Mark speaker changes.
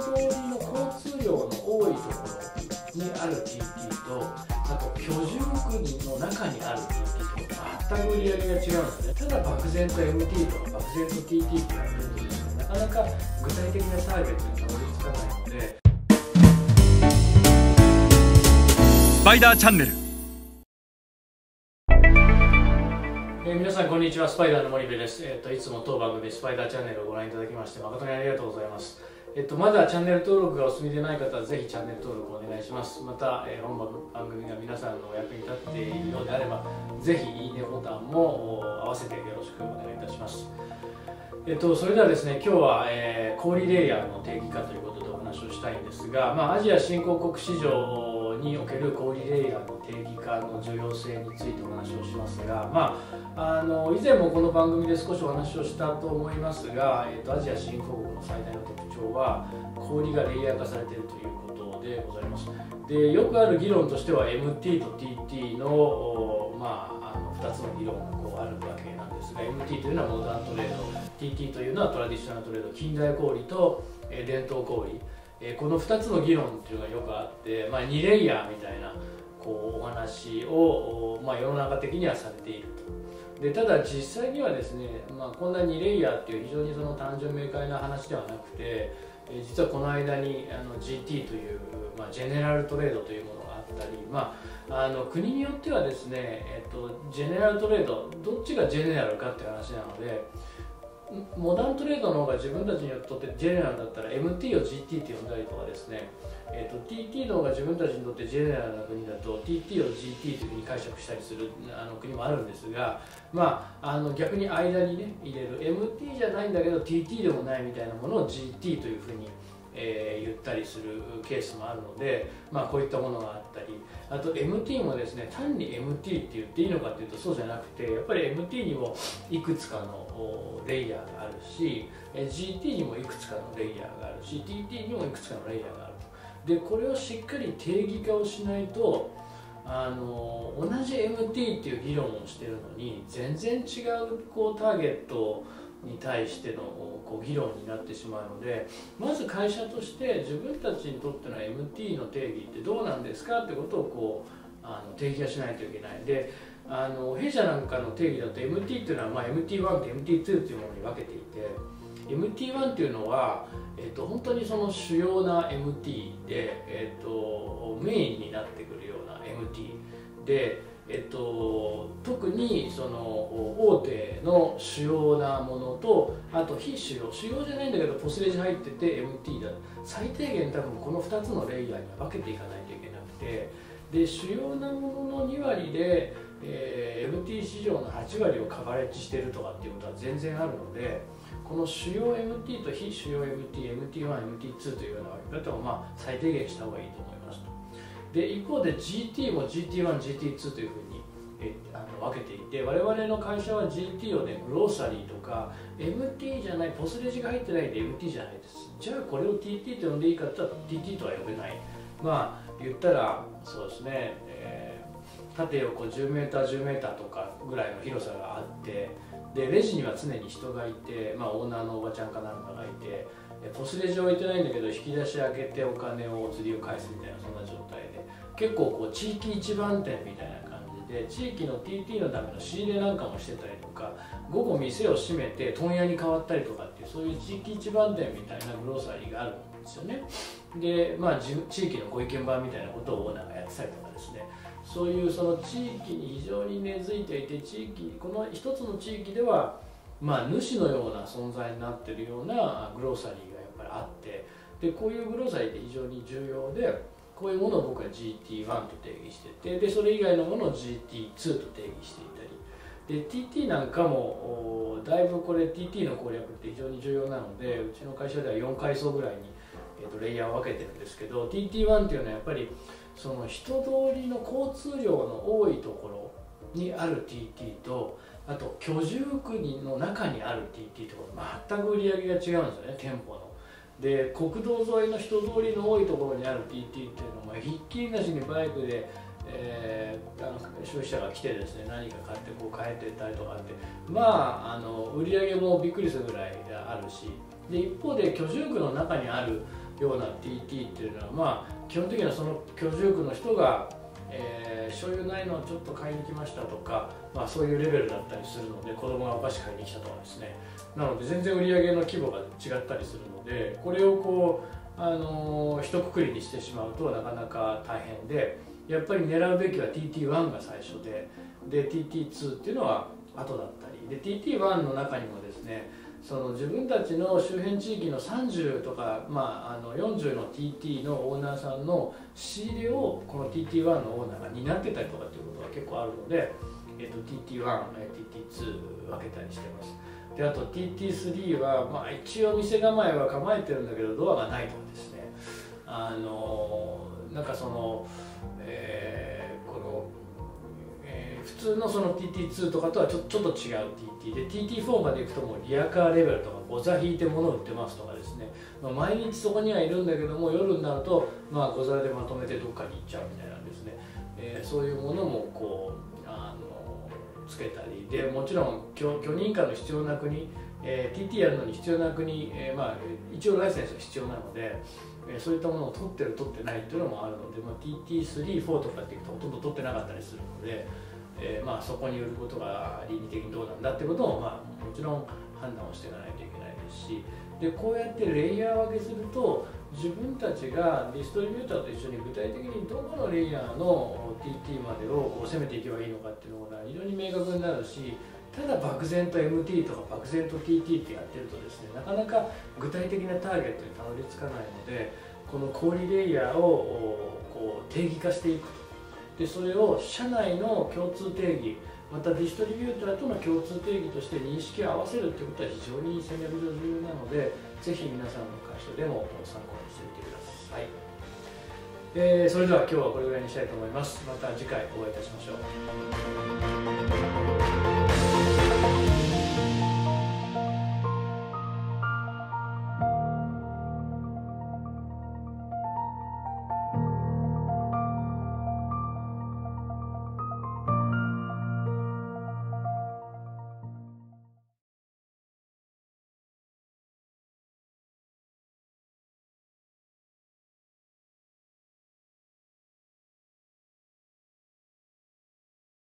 Speaker 1: 通りの交通量の多いところにある TT とあと居住区の中にある TT と全く売り上げが違うんですね。ただ漠然と MT とか漠然と TT ってやってるとですねなかなか具体的なターゲットにたどり着かないので。
Speaker 2: スパイダーチャンネル
Speaker 1: えー皆さんこんにちは。スパイダーの森部です、えー、といつも当番組スパイダーチャンネルをご覧いただきまして誠にありがとうございます。えっと、まだチャンネル登録がお済みでない方はぜひチャンネル登録をお願いします。また、えー本番組が皆さんのお役に立っているようであればぜひいいねボタンも合わせてよろしくお願いいたします。えっと、それではですね今日は、えー、小売レイヤーの定義化ということでお話をしたいんですが、まあ、アジア新興国市場における小売レイヤーの定義化の重要性についてお話をしますが、まあ、あの以前もこの番組で少しお話をしたと思いますが、えっと、アジア新興国の最大の特徴は小売がレイヤー化されているということでございます。でよくある議論としては MT と TT の、まあ、あの2つの議論がこうあるわけなんですが MT というのはモダントレード TT というのはトラディショナルトレード近代小売と、え伝統小売、えーこの2つの議論っていうのがよくあって、まあ、2レイヤーみたいなこうお話を、まあ、世の中的にはされていると。でただ実際にはですね、まあ、こんな2レイヤーっていう非常にその単純明快な話ではなくて、え実はこの間にあの GT という、まあ、ジェネラルトレードというものがあったり、まあ、あの国によってはですね、えっと、ジェネラルトレードどっちがジェネラルかっていう話なのでモダントレードの方が自分たちにとってジェネラルだったら MT を GT って呼んだりとかですね、えー、と TT の方が自分たちにとってジェネラルな国だと TT を GT というふうに解釈したりするあの国もあるんですが、まあ、あの逆に間にね入れる。MT じゃないんだけど TT でもないみたいなものを GT というふうにえー言ったりするケースもあるので、まあ、こういったものがあったり。あと MT もですね単に MT って言っていいのかっていうとそうじゃなくてやっぱり MT にもいくつかのレイヤーがあるし GT にもいくつかのレイヤーがあるし TT にもいくつかのレイヤーがあると。でこれをしっかり定義化をしないとあの同じ MT っていう議論をしてるのに全然違うこうターゲットをに対してのこう議論になってしまうのでまず会社として自分たちにとっての MT の定義ってどうなんですかってことをこうあの定義化しないといけない。であの弊社なんかの定義だと MT っていうのは、まあ、MT1 と MT2 っていうものに分けていて MT1 っていうのは、えっと本当にその主要な MT で、えっとメインになってくるような MT で、えっと特にその大手の主要なものとあと非主要主要じゃないんだけどポスレジ入ってて MT だ最低限多分この2つのレイヤーには分けていかないといけなくてで主要なものの2割で、えー MT 市場の8割をカバレッジしてるとかっていうことは全然あるのでこの主要 MT と非主要 MT、MT1、MT2 というような分け方をまあ最低限した方がいいと思います。で一方で GT も GT1、GT2 というふうにえあの分けていて我々の会社は GT をねグローサリーとか MT じゃないポスレジが入ってないんで MT じゃないです。じゃあこれを TT と呼んでいいかって言ったら TT とは呼べない。まあ言ったらそうですね、えー縦横 10m、10m とかぐらいの広さがあってでレジには常に人がいて、まあ、オーナーのおばちゃんかなんかがいてポスレジは置いてないんだけど引き出し開けてお金をお釣りを返すみたいなそんな状態。結構こう地域一番店みたいな感じで地域の TT のための仕入れなんかもしてたりとか午後店を閉めて問屋に変わったりとかっていうそういう地域一番店みたいなグローサリーがあるんですよね。でまあ地域のご意見番みたいなことをオーナーがやってたりとかですね。そういうその地域に非常に根付いていて地域この一つの地域ではまあ主のような存在になってるようなグローサリーがやっぱりあってでこういうグローサリーって非常に重要でこういうものを僕は GT1 と定義しててでそれ以外のものを GT2 と定義していたりで TT なんかもだいぶこれ TT の攻略って非常に重要なのでうちの会社では4階層ぐらいに、えー、とレイヤーを分けてるんですけど TT1 っていうのはやっぱりその人通りの交通量の多いところにある TT とあと居住区の中にある TT と全く売り上げが違うんですよね店舗の。で国道沿いの人通りの多いところにある TT っていうのもひっきりなしにバイクで、えーあの消費者が来てですね何か買ってこう帰ってったりとかってまああの売り上げもびっくりするぐらいあるしで一方で居住区の中にあるような TT っていうのはまあ基本的にはその居住区の人が、えー、所有ないのをちょっと買いに来ましたとか、まあ、そういうレベルだったりするので子供がお菓子買いに来たとかですね。なので全然売り上げの規模が違ったりするのでこれをこうあのー、一括りにしてしまうとなかなか大変でやっぱり狙うべきは TT1 が最初でで TT2 っていうのは後だったり。で TT1 の中にもですねその自分たちの周辺地域の30とか、まあ、あの40の TT のオーナーさんの仕入れをこの TT1 のオーナーが担ってたりとかっていうことが結構あるので、えっと、TT1、TT2 分けたりしてます。であと TT3 は、まあ、一応店構えは構えてるんだけどドアがないとかですね。あのなんかその、えー、普通のその TT2 とかとはちょちょっと違う TT で TT4 までいくともうリアカーレベルとかご座引いて物売ってますとかですね、まあ、毎日そこにはいるんだけども夜になると、まあ、ご座でまとめてどっかに行っちゃうみたいなんですね、えー、そういうものもこうあのつけたり。でもちろん許許認可の必要な国、えー、TT やるのに必要な国、えーまあ、一応ライセンスが必要なのでそういったものを取ってる取ってないっていうのもあるので、まあ、TT34 とかっていうとほとんど取ってなかったりするので、えー、まあ、そこに売ることが倫理的にどうなんだってことを、まあ、もちろん判断をしていかないといけないですしでこうやってレイヤー分けすると自分たちがディストリビューターと一緒に具体的にどこのレイヤーの TT までを攻めていけばいいのかっていうのが非常に明確になるしただ漠然と MT とか漠然と TT ってやってるとですねなかなか具体的なターゲットにたどり着かないのでこの小売レイヤーをこう定義化していくでそれを社内の共通定義またディストリビューターとの共通定義として認識を合わせるということは非常に戦略上重要なのでぜひ皆さんの会社でも参考にしてみてください、えー、それでは今日はこれぐらいにしたいと思います。また次回お会いいたしましょう。